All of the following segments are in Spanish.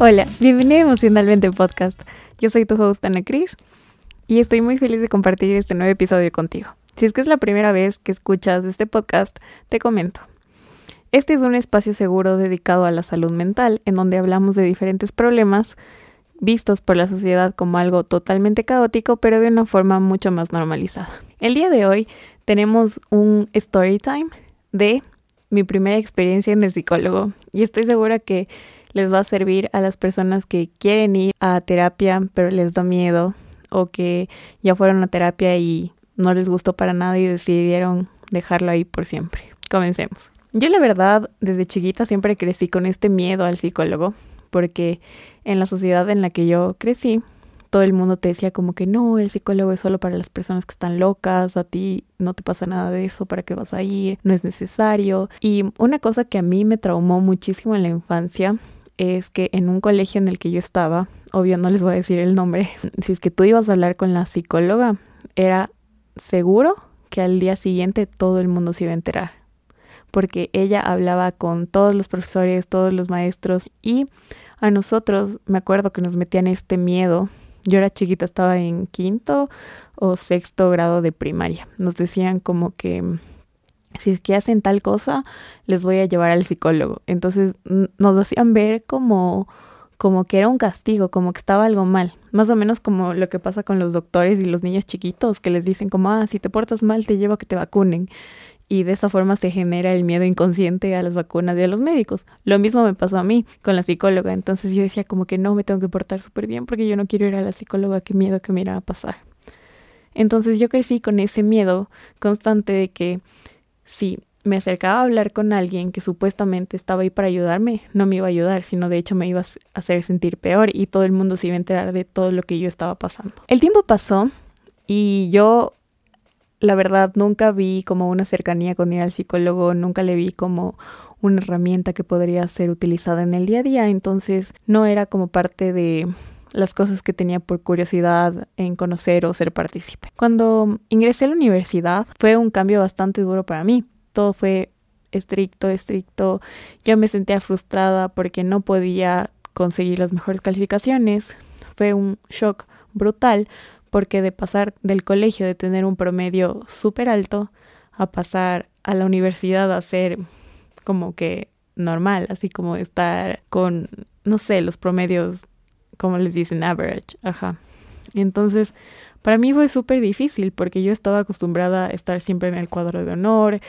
Hola, bienvenido a Emocionalmente Podcast. Yo soy tu host Ana Cris y estoy muy feliz de compartir este nuevo episodio contigo. Si es que es la primera vez que escuchas este podcast, te comento. Este es un espacio seguro dedicado a la salud mental, en donde hablamos de diferentes problemas vistos por la sociedad como algo totalmente caótico, pero de una forma mucho más normalizada. El día de hoy tenemos un story time de mi primera experiencia en el psicólogo y estoy segura que les va a servir a las personas que quieren ir a terapia pero les da miedo o que ya fueron a terapia y no les gustó para nada y decidieron dejarlo ahí por siempre. Comencemos. Yo la verdad desde chiquita siempre crecí con este miedo al psicólogo porque en la sociedad en la que yo crecí todo el mundo te decía como que no, el psicólogo es solo para las personas que están locas, a ti no te pasa nada de eso, ¿para qué vas a ir? No es necesario. Y una cosa que a mí me traumó muchísimo en la infancia es que en un colegio en el que yo estaba, obvio no les voy a decir el nombre, si es que tú ibas a hablar con la psicóloga, era seguro que al día siguiente todo el mundo se iba a enterar, porque ella hablaba con todos los profesores, todos los maestros y a nosotros me acuerdo que nos metían este miedo yo era chiquita, estaba en quinto o sexto grado de primaria. Nos decían como que si es que hacen tal cosa, les voy a llevar al psicólogo. Entonces nos hacían ver como como que era un castigo, como que estaba algo mal. Más o menos como lo que pasa con los doctores y los niños chiquitos, que les dicen como, ah, si te portas mal, te llevo a que te vacunen y de esa forma se genera el miedo inconsciente a las vacunas y a los médicos. Lo mismo me pasó a mí con la psicóloga, entonces yo decía como que no me tengo que portar súper bien porque yo no quiero ir a la psicóloga, qué miedo que me irá a pasar. Entonces yo crecí con ese miedo constante de que si me acercaba a hablar con alguien que supuestamente estaba ahí para ayudarme, no me iba a ayudar, sino de hecho me iba a hacer sentir peor y todo el mundo se iba a enterar de todo lo que yo estaba pasando. El tiempo pasó y yo la verdad nunca vi como una cercanía con ir al psicólogo, nunca le vi como una herramienta que podría ser utilizada en el día a día, entonces no era como parte de las cosas que tenía por curiosidad en conocer o ser partícipe. Cuando ingresé a la universidad fue un cambio bastante duro para mí. Todo fue estricto, estricto. Yo me sentía frustrada porque no podía conseguir las mejores calificaciones. Fue un shock brutal porque de pasar del colegio de tener un promedio súper alto a pasar a la universidad a ser como que normal, así como estar con, no sé, los promedios, como les dicen, average, ajá. Entonces, para mí fue súper difícil porque yo estaba acostumbrada a estar siempre en el cuadro de honor,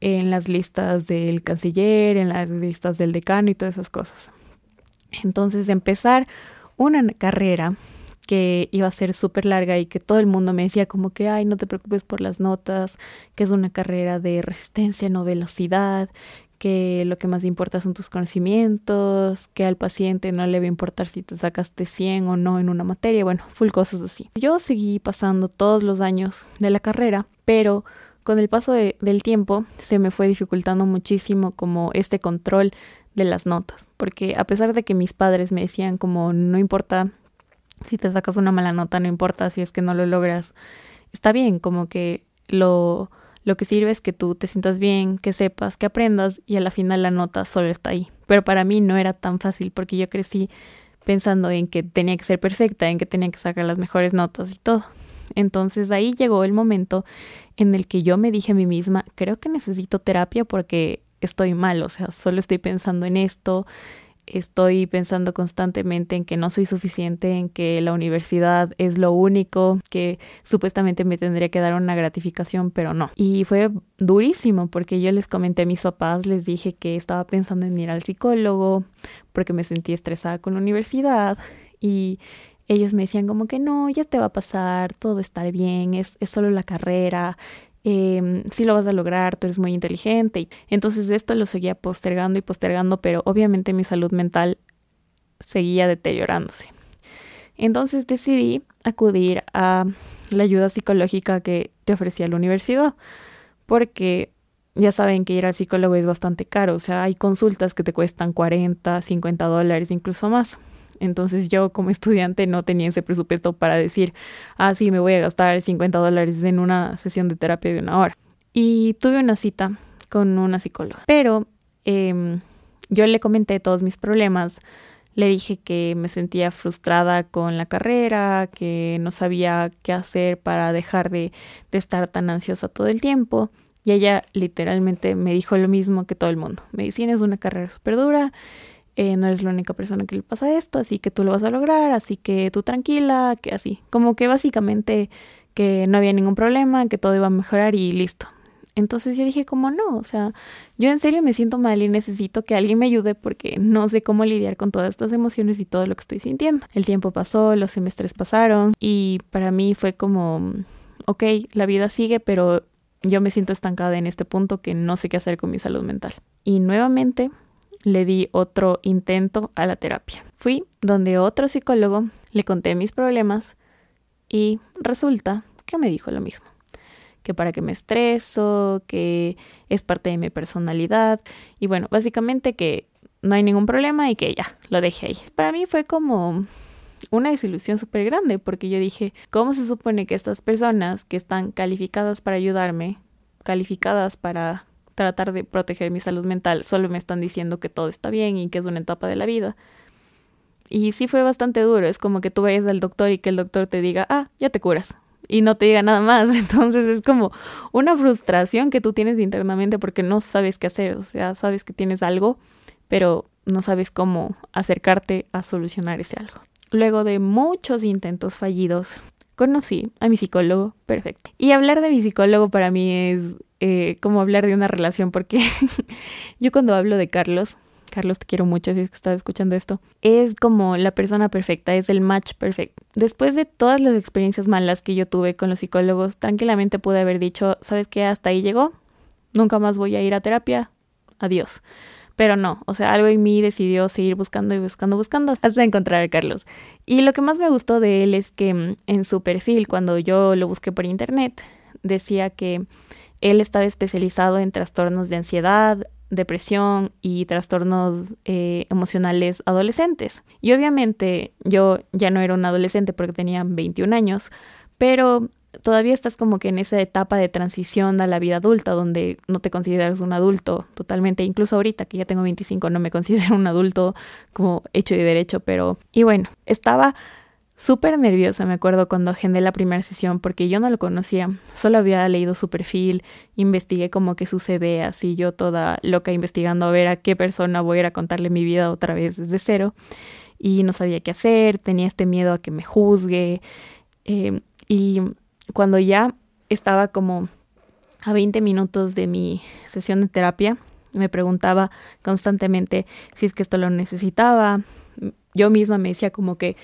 en las listas del canciller, en las listas del decano y todas esas cosas. Entonces, empezar una carrera que iba a ser súper larga y que todo el mundo me decía como que, ay, no te preocupes por las notas, que es una carrera de resistencia, no velocidad, que lo que más importa son tus conocimientos, que al paciente no le va a importar si te sacaste 100 o no en una materia, bueno, full cosas así. Yo seguí pasando todos los años de la carrera, pero con el paso del tiempo se me fue dificultando muchísimo como este control de las notas, porque a pesar de que mis padres me decían como no importa si te sacas una mala nota, no importa si es que no lo logras, está bien, como que lo, lo que sirve es que tú te sientas bien, que sepas, que aprendas y a la final la nota solo está ahí. Pero para mí no era tan fácil porque yo crecí pensando en que tenía que ser perfecta, en que tenía que sacar las mejores notas y todo. Entonces ahí llegó el momento en el que yo me dije a mí misma, creo que necesito terapia porque estoy mal, o sea, solo estoy pensando en esto, estoy pensando constantemente en que no soy suficiente, en que la universidad es lo único, que supuestamente me tendría que dar una gratificación, pero no. Y fue durísimo porque yo les comenté a mis papás, les dije que estaba pensando en ir al psicólogo porque me sentí estresada con la universidad y ellos me decían como que no, ya te va a pasar, todo estar bien, es, es solo la carrera, eh, sí lo vas a lograr, tú eres muy inteligente. Entonces esto lo seguía postergando y postergando, pero obviamente mi salud mental seguía deteriorándose. Entonces decidí acudir a la ayuda psicológica que te ofrecía la universidad, porque ya saben que ir al psicólogo es bastante caro, o sea, hay consultas que te cuestan 40, 50 dólares, incluso más. Entonces yo como estudiante no tenía ese presupuesto para decir, ah, sí, me voy a gastar 50 dólares en una sesión de terapia de una hora. Y tuve una cita con una psicóloga. Pero eh, yo le comenté todos mis problemas, Le dije que me sentía frustrada con la carrera, que no sabía qué hacer para dejar de, de estar tan ansiosa todo el tiempo. Y ella literalmente me dijo lo mismo que todo el mundo. Medicina es una carrera súper dura, eh, no eres la única persona que le pasa esto, así que tú lo vas a lograr, así que tú tranquila, que así. Como que básicamente que no había ningún problema, que todo iba a mejorar y listo. Entonces yo dije como no, o sea, yo en serio me siento mal y necesito que alguien me ayude porque no sé cómo lidiar con todas estas emociones y todo lo que estoy sintiendo. El tiempo pasó, los semestres pasaron y para mí fue como, ok, la vida sigue, pero yo me siento estancada en este punto que no sé qué hacer con mi salud mental. Y nuevamente le di otro intento a la terapia. Fui donde otro psicólogo, le conté mis problemas y resulta que me dijo lo mismo. Que para que me estreso, que es parte de mi personalidad y bueno, básicamente que no hay ningún problema y que ya, lo dejé ahí. Para mí fue como una desilusión súper grande porque yo dije, ¿cómo se supone que estas personas que están calificadas para ayudarme, calificadas para tratar de proteger mi salud mental, solo me están diciendo que todo está bien y que es una etapa de la vida? Y sí fue bastante duro, es como que tú vayas al doctor y que el doctor te diga, ah, ya te curas, y no te diga nada más. Entonces es como una frustración que tú tienes internamente porque no sabes qué hacer, o sea, sabes que tienes algo, pero no sabes cómo acercarte a solucionar ese algo. Luego de muchos intentos fallidos, conocí a mi psicólogo perfecto. Y hablar de mi psicólogo para mí es eh, como hablar de una relación, porque yo cuando hablo de Carlos, Carlos te quiero mucho si es que estás escuchando esto, es como la persona perfecta, es el match perfecto. Después de todas las experiencias malas que yo tuve con los psicólogos, tranquilamente pude haber dicho, ¿sabes qué? Hasta ahí llegó, nunca más voy a ir a terapia, adiós. Pero no, o sea, algo en mí decidió seguir buscando y buscando, buscando hasta encontrar a Carlos. Y lo que más me gustó de él es que mm, en su perfil, cuando yo lo busqué por internet, decía que él estaba especializado en trastornos de ansiedad, depresión y trastornos eh, emocionales adolescentes. Y obviamente yo ya no era un adolescente porque tenía 21 años, pero todavía estás como que en esa etapa de transición a la vida adulta donde no te consideras un adulto totalmente, incluso ahorita que ya tengo 25 no me considero un adulto como hecho y derecho, pero y bueno, estaba súper nerviosa, me acuerdo cuando agendé la primera sesión porque yo no lo conocía, solo había leído su perfil, investigué como que su CV, así yo toda loca investigando a ver a qué persona voy a ir a contarle mi vida otra vez desde cero y no sabía qué hacer, tenía este miedo a que me juzgue eh, y cuando ya estaba como a 20 minutos de mi sesión de terapia, me preguntaba constantemente si es que esto lo necesitaba. Yo misma me decía como que,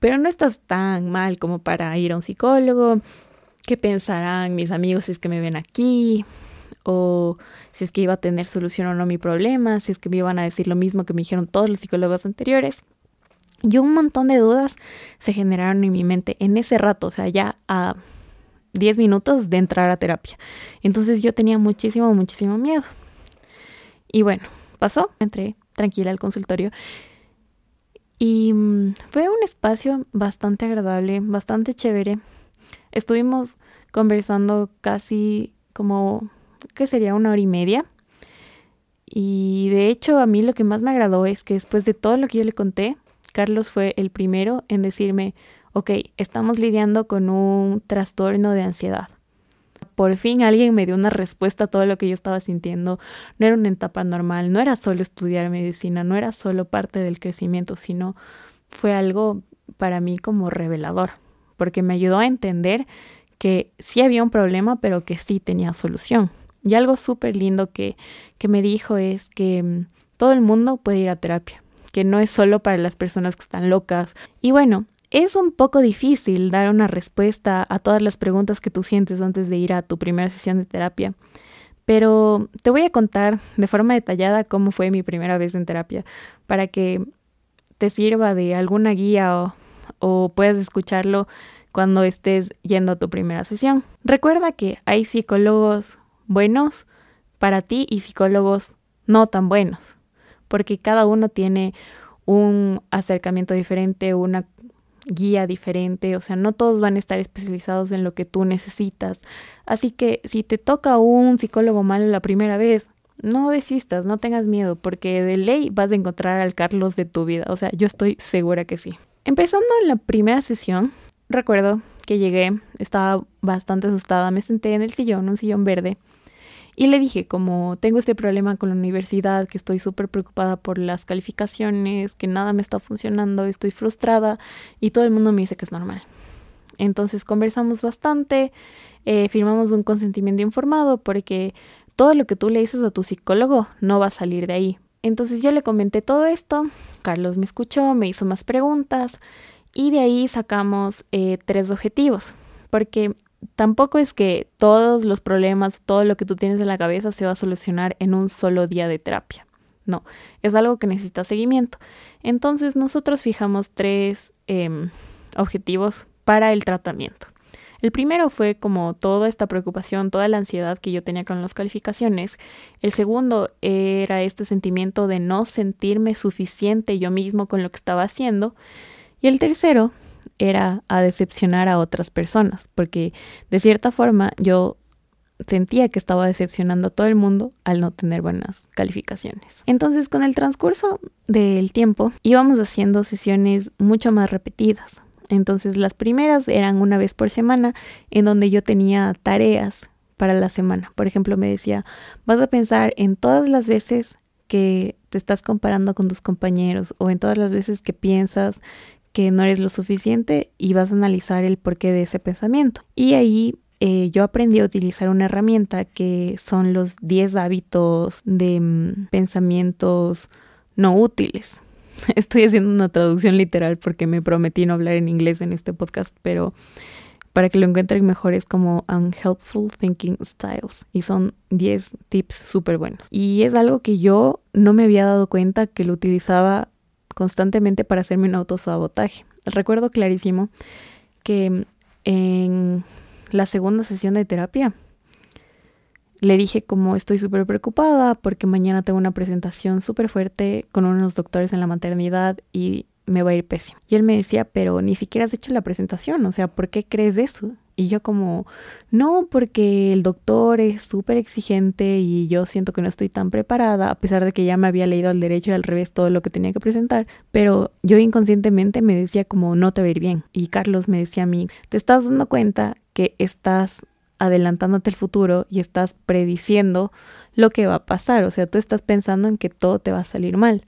pero no estás tan mal como para ir a un psicólogo. ¿Qué pensarán mis amigos si es que me ven aquí? O si es que iba a tener solución o no mi problema, si es que me iban a decir lo mismo que me dijeron todos los psicólogos anteriores. Y un montón de dudas se generaron en mi mente en ese rato, o sea, ya a 10 minutos de entrar a terapia. Entonces yo tenía muchísimo, muchísimo miedo. Y bueno, pasó, entré tranquila al consultorio. Y mm, fue un espacio bastante agradable, bastante chévere. Estuvimos conversando casi como, ¿qué sería? Una hora y media. Y de hecho a mí lo que más me agradó es que después de todo lo que yo le conté, Carlos fue el primero en decirme, ok, estamos lidiando con un trastorno de ansiedad. Por fin alguien me dio una respuesta a todo lo que yo estaba sintiendo. No era una etapa normal, no era solo estudiar medicina, no era solo parte del crecimiento, sino fue algo para mí como revelador, porque me ayudó a entender que sí había un problema, pero que sí tenía solución. Y algo súper lindo que, que me dijo es que mm, todo el mundo puede ir a terapia que no es solo para las personas que están locas. Y bueno, es un poco difícil dar una respuesta a todas las preguntas que tú sientes antes de ir a tu primera sesión de terapia. Pero te voy a contar de forma detallada cómo fue mi primera vez en terapia para que te sirva de alguna guía o, o puedas escucharlo cuando estés yendo a tu primera sesión. Recuerda que hay psicólogos buenos para ti y psicólogos no tan buenos porque cada uno tiene un acercamiento diferente, una guía diferente, o sea, no todos van a estar especializados en lo que tú necesitas. Así que si te toca un psicólogo malo la primera vez, no desistas, no tengas miedo, porque de ley vas a encontrar al Carlos de tu vida. O sea, yo estoy segura que sí. Empezando en la primera sesión, recuerdo que llegué, estaba bastante asustada, me senté en el sillón, un sillón verde, y le dije como tengo este problema con la universidad, que estoy súper preocupada por las calificaciones, que nada me está funcionando, estoy frustrada y todo el mundo me dice que es normal. Entonces conversamos bastante, eh, firmamos un consentimiento informado porque todo lo que tú le dices a tu psicólogo no va a salir de ahí. Entonces yo le comenté todo esto, Carlos me escuchó, me hizo más preguntas y de ahí sacamos eh, tres objetivos, porque tampoco es que todos los problemas, todo lo que tú tienes en la cabeza se va a solucionar en un solo día de terapia. No, es algo que necesita seguimiento. Entonces nosotros fijamos tres em, objetivos para el tratamiento. El primero fue como toda esta preocupación, toda la ansiedad que yo tenía con las calificaciones. El segundo era este sentimiento de no sentirme suficiente yo mismo con lo que estaba haciendo. Y el tercero era a decepcionar a otras personas, porque de cierta forma yo sentía que estaba decepcionando a todo el mundo al no tener buenas calificaciones. Entonces, con el transcurso del tiempo, íbamos haciendo sesiones mucho más repetidas. Entonces las primeras eran una vez por semana en donde yo tenía tareas para la semana. Por ejemplo, me decía, vas a pensar en todas las veces que te estás comparando con tus compañeros o en todas las veces que piensas que no eres lo suficiente y vas a analizar el porqué de ese pensamiento. Y ahí eh, yo aprendí a utilizar una herramienta que son los 10 hábitos de mm, pensamientos no útiles. Estoy haciendo una traducción literal porque me prometí no hablar en inglés en este podcast, pero para que lo encuentren mejor es como Unhelpful Thinking Styles y son 10 tips súper buenos. Y es algo que yo no me había dado cuenta que lo utilizaba constantemente para hacerme un autosabotaje. Recuerdo clarísimo que en la segunda sesión de terapia le dije como estoy súper preocupada porque mañana tengo una presentación súper fuerte con unos doctores en la maternidad y me va a ir pésimo. Y él me decía, pero ni siquiera has hecho la presentación, o sea, ¿por qué crees eso? Y yo como, no, porque el doctor es súper exigente y yo siento que no estoy tan preparada, a pesar de que ya me había leído al derecho y al revés todo lo que tenía que presentar, pero yo inconscientemente me decía como, no te va a ir bien. Y Carlos me decía a mí, te estás dando cuenta que estás adelantándote el futuro y estás prediciendo lo que va a pasar. O sea, tú estás pensando en que todo te va a salir mal.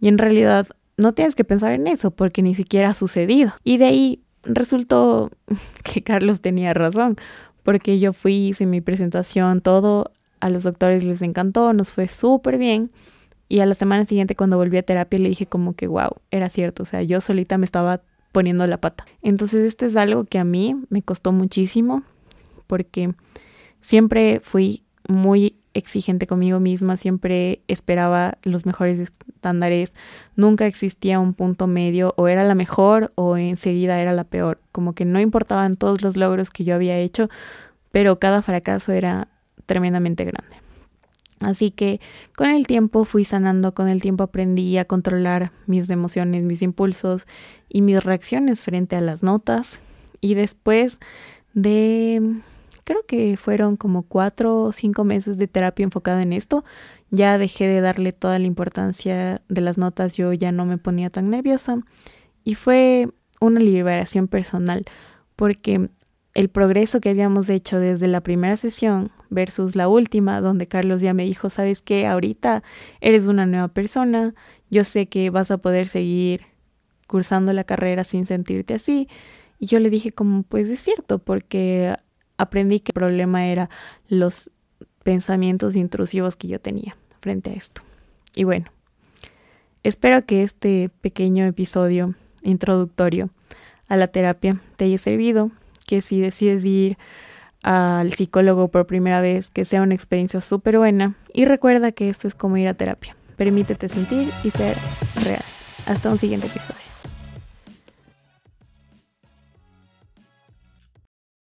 Y en realidad no tienes que pensar en eso porque ni siquiera ha sucedido. Y de ahí resultó que Carlos tenía razón, porque yo fui, hice mi presentación, todo, a los doctores les encantó, nos fue súper bien. Y a la semana siguiente cuando volví a terapia le dije como que, wow, era cierto, o sea, yo solita me estaba poniendo la pata. Entonces esto es algo que a mí me costó muchísimo, porque siempre fui muy exigente conmigo misma, siempre esperaba los mejores estándares, nunca existía un punto medio, o era la mejor o enseguida era la peor, como que no importaban todos los logros que yo había hecho, pero cada fracaso era tremendamente grande. Así que con el tiempo fui sanando, con el tiempo aprendí a controlar mis emociones, mis impulsos y mis reacciones frente a las notas. Y después de creo que fueron como cuatro o cinco meses de terapia enfocada en esto. Ya dejé de darle toda la importancia de las notas, yo ya no me ponía tan nerviosa y fue una liberación personal porque el progreso que habíamos hecho desde la primera sesión versus la última, donde Carlos ya me dijo, sabes que ahorita eres una nueva persona, yo sé que vas a poder seguir cursando la carrera sin sentirte así. Y yo le dije como, pues es cierto, porque aprendí que el problema era los pensamientos intrusivos que yo tenía frente a esto. Y bueno, espero que este pequeño episodio introductorio a la terapia te haya servido, que si decides ir al psicólogo por primera vez, que sea una experiencia súper buena y recuerda que esto es como ir a terapia. Permítete sentir y ser real. Hasta un siguiente episodio.